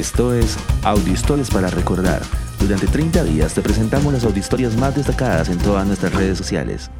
Esto es Audiohistorias para Recordar. Durante 30 días te presentamos las audiohistorias más destacadas en todas nuestras redes sociales.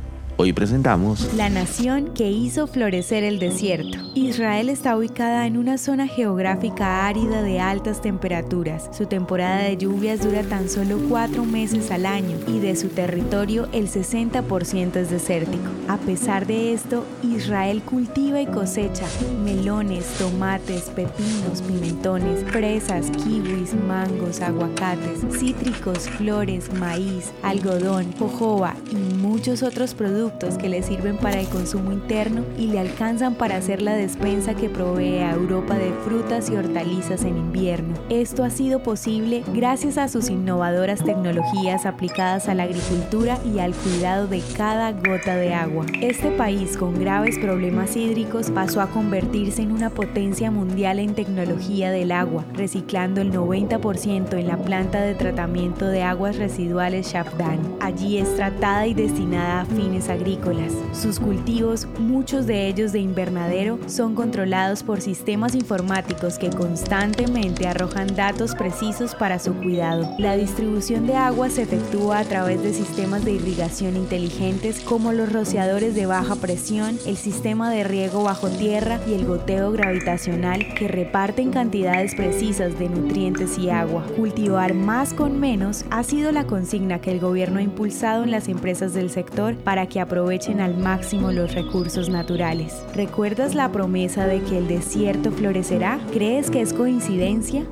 Hoy presentamos La nación que hizo florecer el desierto. Israel está ubicada en una zona geográfica árida de altas temperaturas. Su temporada de lluvias dura tan solo cuatro meses al año y de su territorio el 60% es desértico. A pesar de esto, Israel cultiva y cosecha melones, tomates, pepinos, pimentones, fresas, kiwis, mangos, aguacates, cítricos, flores, maíz, algodón, jojoba y muchos otros productos que le sirven para el consumo interno y le alcanzan para hacer la despensa que provee a Europa de frutas y hortalizas en invierno. Esto ha sido posible gracias a sus innovadoras tecnologías aplicadas a la agricultura y al cuidado de cada gota de agua. Este país con graves problemas hídricos pasó a convertirse en una potencia mundial en tecnología del agua, reciclando el 90% en la planta de tratamiento de aguas residuales Shabdan. Allí es tratada y destinada a fines agrícolas. Sus cultivos, muchos de ellos de invernadero, son controlados por sistemas informáticos que constantemente arrojan datos precisos para su cuidado. La distribución de agua se efectúa a través de sistemas de irrigación inteligentes como los rociadores de baja presión, el sistema de riego bajo tierra y el goteo gravitacional que reparten cantidades precisas de nutrientes y agua. Cultivar más con menos ha sido la consigna que el gobierno ha impulsado en las empresas del sector para que aprovechen al máximo los recursos naturales. ¿Recuerdas la promesa de que el desierto florecerá? ¿Crees que es coincidencia?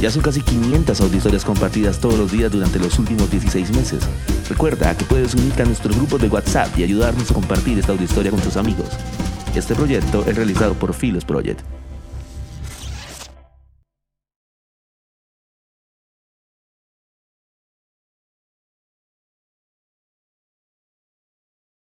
Ya son casi 500 auditorias compartidas todos los días durante los últimos 16 meses. Recuerda que puedes unirte a nuestro grupo de WhatsApp y ayudarnos a compartir esta audiohistoria con tus amigos. Este proyecto es realizado por Philos Project.